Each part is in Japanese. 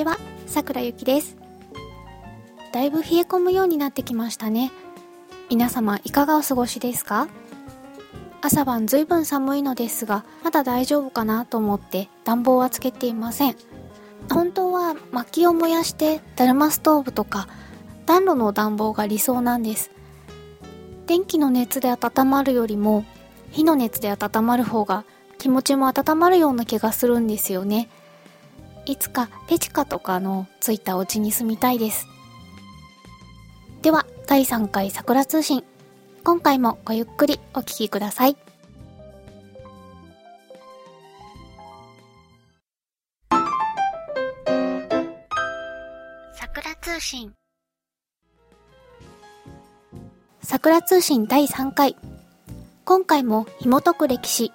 ちは、さくらゆきです。だいぶ冷え込むようになってきましたね。皆様いかがお過ごしですか？朝晩ずいぶん寒いのですが、まだ大丈夫かなと思って暖房はつけていません。本当は薪を燃やしてだるまストーブとか暖炉の暖房が理想なんです。電気の熱で温まるよりも火の熱で温まる方が気持ちも温まるような気がするんですよね。いつかペチカとかのついたお家に住みたいです。では、第3回桜通信。今回もごゆっくりお聞きください。桜通信。桜通信第3回。今回も紐解く歴史、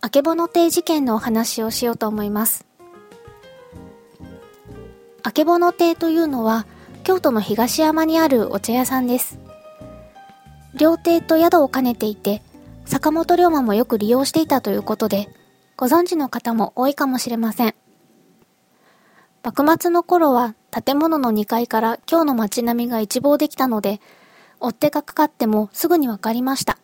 あけぼの亭事件のお話をしようと思います。あけぼの亭というのは、京都の東山にあるお茶屋さんです。料亭と宿を兼ねていて、坂本龍馬もよく利用していたということで、ご存知の方も多いかもしれません。幕末の頃は建物の2階から今日の街並みが一望できたので、追っ手がかかってもすぐにわかりました。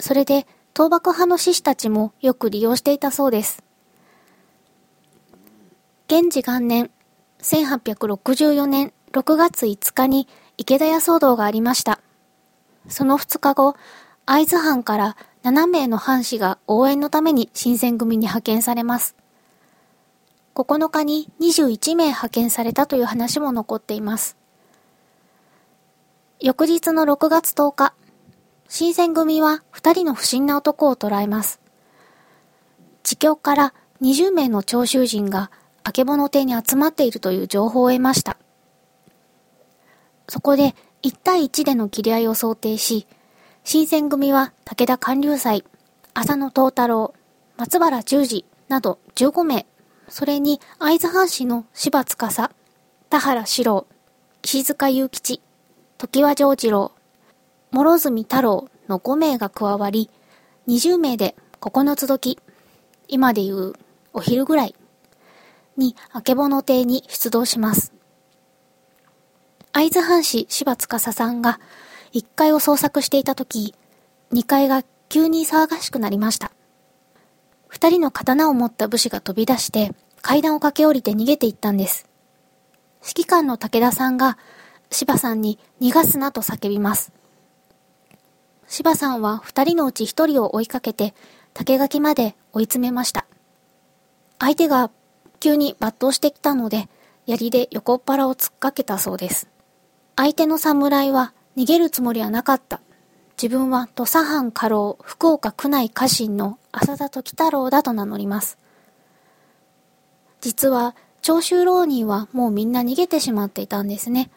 それで、倒幕派の志士たちもよく利用していたそうです。元治元年、1864年6月5日に池田屋騒動がありました。その2日後、会津藩から7名の藩士が応援のために新選組に派遣されます。9日に21名派遣されたという話も残っています。翌日の6月10日、新選組は2人の不審な男を捕らえます。自供から20名の徴収人があけぼの亭に集まっているという情報を得ました。そこで1対1での切り合いを想定し、新選組は武田官流祭、浅野東太郎、松原十二など15名、それに会津藩士の柴司、田原四郎、石塚雄吉、常盤丈次郎、諸角太郎の5名が加わり、20名で9つ時、今でいうお昼ぐらいにあけぼの亭に出動します。会津藩士柴司さんが1階を捜索していた時、2階が急に騒がしくなりました。二人の刀を持った武士が飛び出して階段を駆け下りて逃げていったんです。指揮官の武田さんが柴さんに逃がすなと叫びます。柴さんは二人のうち一人を追いかけて竹垣まで追い詰めました。相手が急に抜刀してきたので、槍で横っ腹を突っかけたそうです。相手の侍は逃げるつもりはなかった。自分は土佐藩家老福岡区内家臣の浅田時太郎だと名乗ります。実は、長州浪人はもうみんな逃げてしまっていたんですね。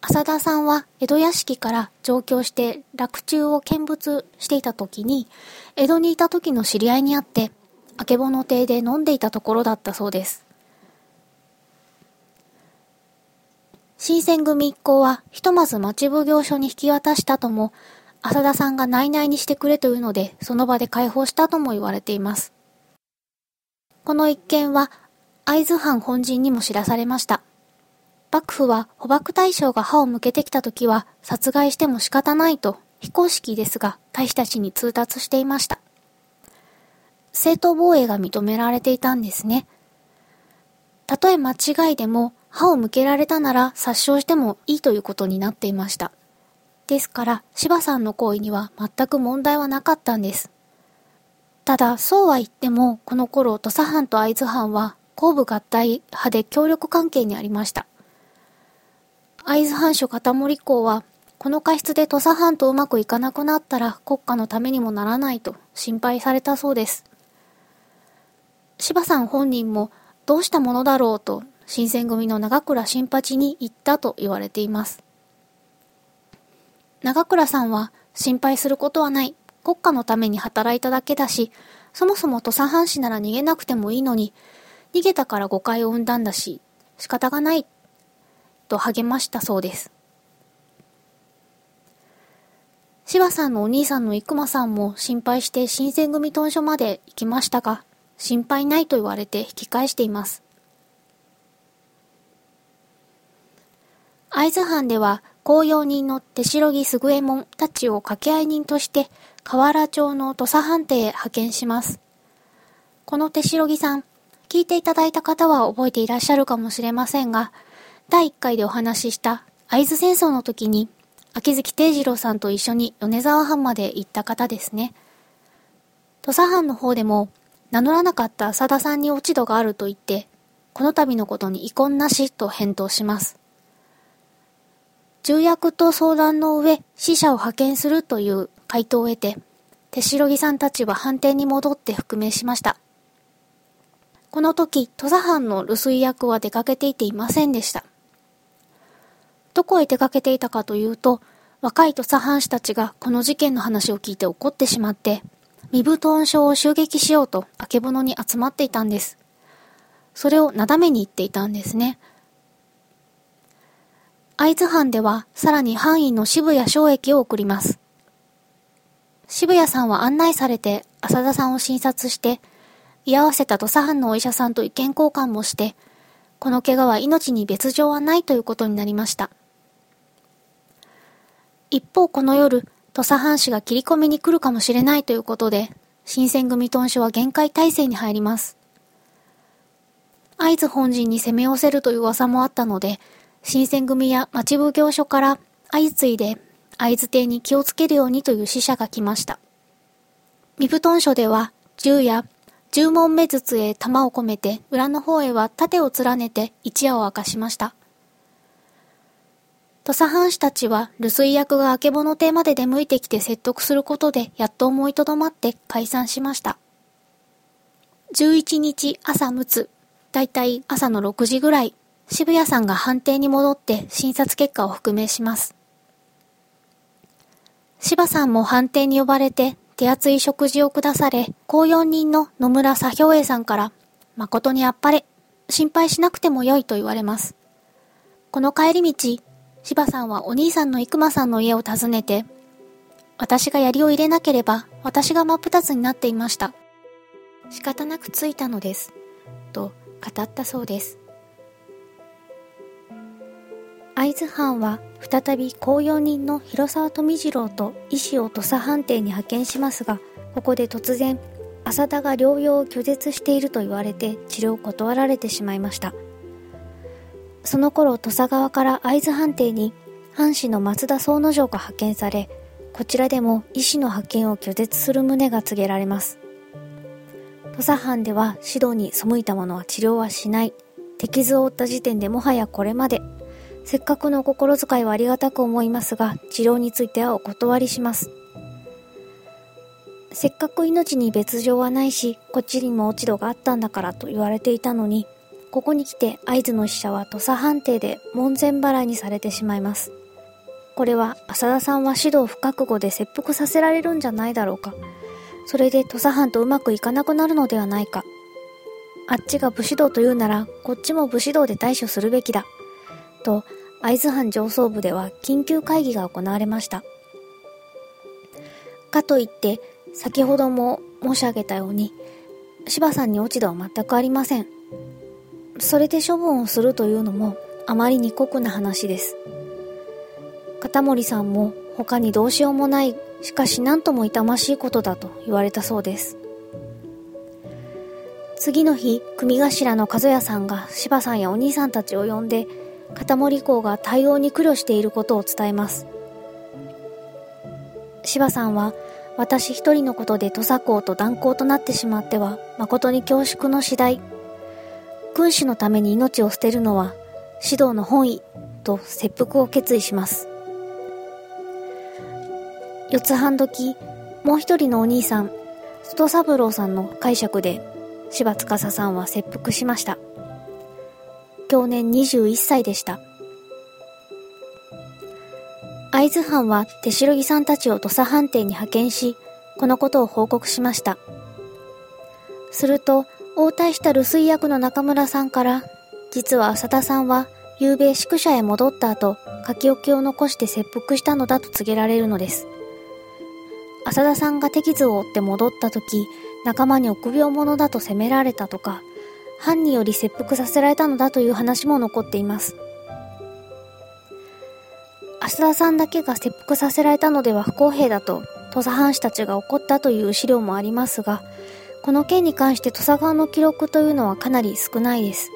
浅田さんは江戸屋敷から上京して落中を見物していた時に、江戸にいた時の知り合いに会って、あけぼの亭で飲んでいたところだったそうです。新選組一行はひとまず町奉行所に引き渡したとも、浅田さんが内々にしてくれというので、その場で解放したとも言われています。この一件は、会津藩本陣にも知らされました。幕府は捕獲大将が歯を向けてきた時は殺害しても仕方ないと非公式ですが大使たちに通達していました。正当防衛が認められていたんですね。たとえ間違いでも歯を向けられたなら殺傷してもいいということになっていました。ですから柴さんの行為には全く問題はなかったんです。ただそうは言ってもこの頃土佐藩と会津藩は後部合体派で協力関係にありました。会津藩主片森公は、この過失で土佐藩とうまくいかなくなったら国家のためにもならないと心配されたそうです。柴さん本人もどうしたものだろうと新選組の長倉新八に言ったと言われています。長倉さんは心配することはない。国家のために働いただけだし、そもそも土佐藩士なら逃げなくてもいいのに、逃げたから誤解を生んだんだし、仕方がないと励ましたそうです。柴さんのお兄さんの生駒さんも心配して新選組屯所まで行きましたが、心配ないと言われて引き返しています。会津藩では公用人の手代木優右衛門たちを掛け合い人として河原町の土佐藩邸へ派遣します。この手代木さん、聞いていただいた方は覚えていらっしゃるかもしれませんが、第1回でお話しした会津戦争の時に、秋月定次郎さんと一緒に米沢藩まで行った方ですね。土佐藩の方でも、名乗らなかった浅田さんに落ち度があると言って、この度のことに遺恨なしと返答します。重役と相談の上、死者を派遣するという回答を得て、手代木さんたちは判定に戻って覆命しました。この時、土佐藩の留守居役は出かけていていませんでした。どこへ出かけていたかというと、若い土佐藩士たちがこの事件の話を聞いて怒ってしまって、身布団症を襲撃しようと、あけぼのに集まっていたんです。それをなだめに言っていたんですね。会津藩ではさらに範囲の渋谷小駅を送ります。渋谷さんは案内されて浅田さんを診察して、居合わせた土佐藩のお医者さんと意見交換もして、この怪我は命に別状はないということになりました。一方この夜、土佐藩士が切り込みに来るかもしれないということで、新選組屯所は限界態勢に入ります。会津本陣に攻め寄せるという噂もあったので、新選組や町奉行所から相次いで会津邸に気をつけるようにという使者が来ました。身布団所では銃や十門目筒へ弾を込めて裏の方へは盾を連ねて一夜を明かしました。土佐藩士たちは留守居役があけぼの邸まで出向いてきて説得することでやっと思いとどまって解散しました。11日朝6つ、だいたい朝の6時ぐらい、渋谷さんが判定に戻って診察結果を復明します。柴さんも判定に呼ばれて手厚い食事を下され、公用人の野村左兵衛さんから、誠にあっぱれ、心配しなくてもよいと言われます。この帰り道、柴さんはお兄さんの生間さんの家を訪ねて、私が槍を入れなければ私が真っ二つになっていました。仕方なくついたのです。と語ったそうです。会津藩は再び公用人の広沢富次郎と医師を土佐藩邸に派遣しますが、ここで突然、浅田が療養を拒絶していると言われて治療を断られてしまいました。その頃土佐川から会津藩邸に藩士の松田総之丞が派遣され、こちらでも医師の派遣を拒絶する旨が告げられます。土佐藩では指導に背いた者は治療はしない。敵図を負った時点でもはやこれまでせっかくの心遣いはありがたく思いますが、治療についてはお断りします。せっかく命に別状はないし、こっちにも落ち度があったんだからと言われていたのに、ここに来て合図の死者は土佐判定で門前払いにされてしまいます。これは浅田さんは指導不覚悟で切腹させられるんじゃないだろうか。それで土佐藩とうまくいかなくなるのではないか。あっちが武士道というなら、こっちも武士道で対処するべきだ。と、会津藩上層部では緊急会議が行われました。かといって、先ほども申し上げたように、柴さんに落ち度は全くありません。それで処分をするというのもあまりに酷な話です。片森さんも他にどうしようもない、しかし何とも痛ましいことだと言われたそうです。次の日、組頭の和也さんが柴さんやお兄さんたちを呼んで、片森港が対応に苦慮していることを伝えます。柴さんは、私一人のことで土佐港と断交となってしまっては、誠に恐縮の次第。君主のために命を捨てるのは、指導の本意、と切腹を決意します。四つ半時、もう一人のお兄さん、外三郎さんの解釈で、柴司さんは切腹しました。去年21歳でした。会津藩は手代木さんたちを土佐藩邸に派遣し、このことを報告しました。すると、応対した留守居役の中村さんから、実は浅田さんは、夕べ宿舎へ戻った後、書き置きを残して切腹したのだと告げられるのです。浅田さんが手傷を負って戻った時、仲間に臆病者だと責められたとか、犯により切腹させられたのだという話も残っています。浅田さんだけが切腹させられたのでは不公平だと、土佐藩士たちが怒ったという資料もありますが、この件に関して土佐側の記録というのはかなり少ないです。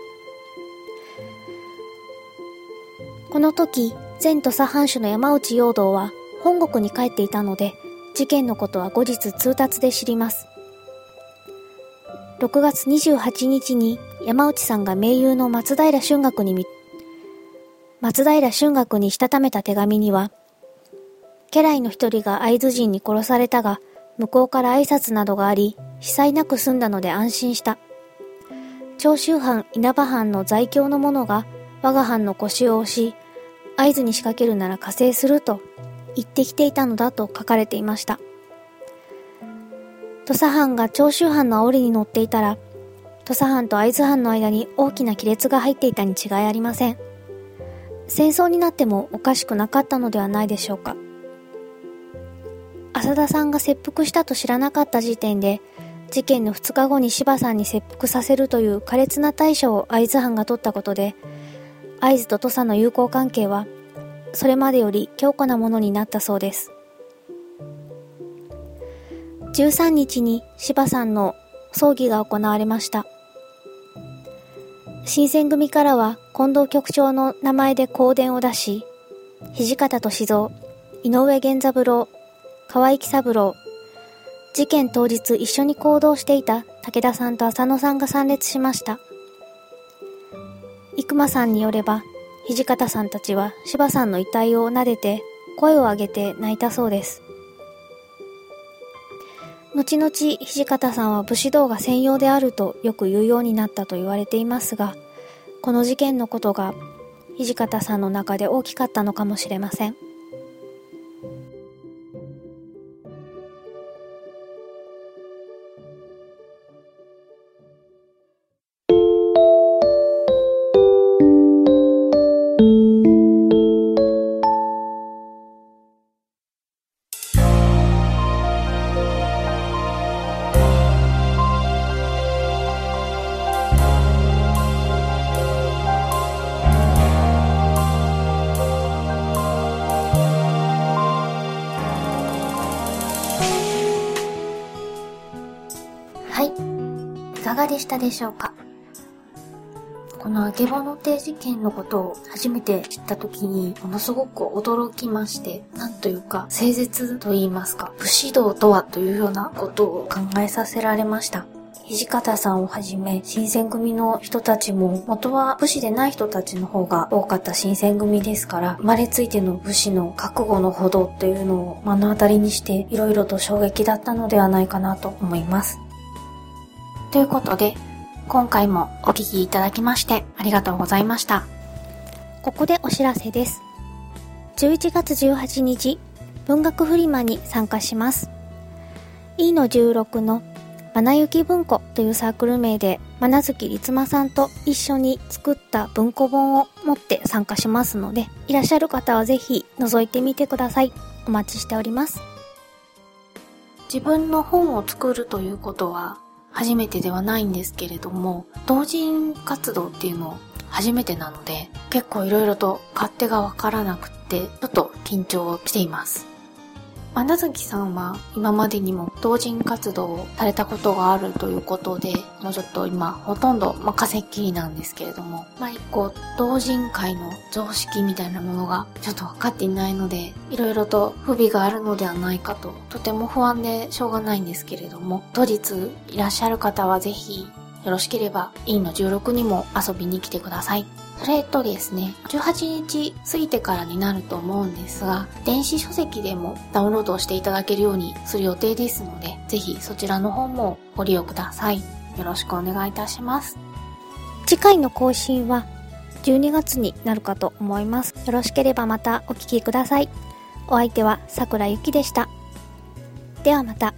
この時、前土佐藩主の山内陽道は本国に帰っていたので、事件のことは後日通達で知ります。6月28日に山内さんが盟友の松平春学に松平春学にしたためた手紙には、家来の一人が会津人に殺されたが、向こうから挨拶などがあり、被災なく済んだので安心した。長州藩稲葉藩の在京の者が我が藩の腰を押し、合図に仕掛けるなら加勢すると言ってきていたのだと書かれていました。土佐藩が長州藩の煽りに乗っていたら、土佐藩と会津藩の間に大きな亀裂が入っていたに違いありません。戦争になってもおかしくなかったのではないでしょうか。浅田さんが切腹したと知らなかった時点で、事件の2日後に柴さんに切腹させるという苛烈な対処を会津藩が取ったことで、会津と土佐の友好関係は、それまでより強固なものになったそうです。13日に柴さんの葬儀が行われました。新選組からは近藤局長の名前で香典を出し、土方歳三、井上源三郎、河合喜三郎、事件当日一緒に行動していた武田さんと浅野さんが参列しました。生間さんによれば、土方さんたちは柴さんの遺体を撫でて声を上げて泣いたそうです。後々、土方さんは武士道が専用であるとよく言うようになったと言われていますが、この事件のことが土方さんの中で大きかったのかもしれません。でしたでしょうか？このあけぼの亭事件のことを初めて知った時にものすごく驚きまして、なんというか誠実と言いますか、武士道とはというようなことを考えさせられました。土方さんをはじめ、新選組の人たちも、元は武士でない人たちの方が多かった新選組ですから、生まれついての武士の覚悟のほどっていうのを目の当たりにして、いろいろと衝撃だったのではないかなと思います。ということで、今回もお聴きいただきましてありがとうございました。ここでお知らせです。11月18日、文学フリマに参加します。E の16のまなゆき文庫というサークル名で、まなずきりつまさんと一緒に作った文庫本を持って参加しますので、いらっしゃる方はぜひ覗いてみてください。お待ちしております。自分の本を作るということは初めてではないんですけれども、同人活動っていうのを初めてなので、結構いろいろと勝手がわからなくって、ちょっと緊張しています。穴崎さんは今までにも同人活動をされたことがあるということで、もうちょっと今ほとんど、まあ、化石なんですけれども、まあ一個同人界の常識みたいなものがちょっと分かっていないので、いろいろと不備があるのではないかと、とても不安でしょうがないんですけれども、当日いらっしゃる方はぜひよろしければ、インの16にも遊びに来てください。それとですね、18日過ぎてからになると思うんですが、電子書籍でもダウンロードしていただけるようにする予定ですので、ぜひそちらの方もご利用ください。よろしくお願いいたします。次回の更新は12月になるかと思います。よろしければまたお聴きください。お相手は桜ゆきでした。ではまた。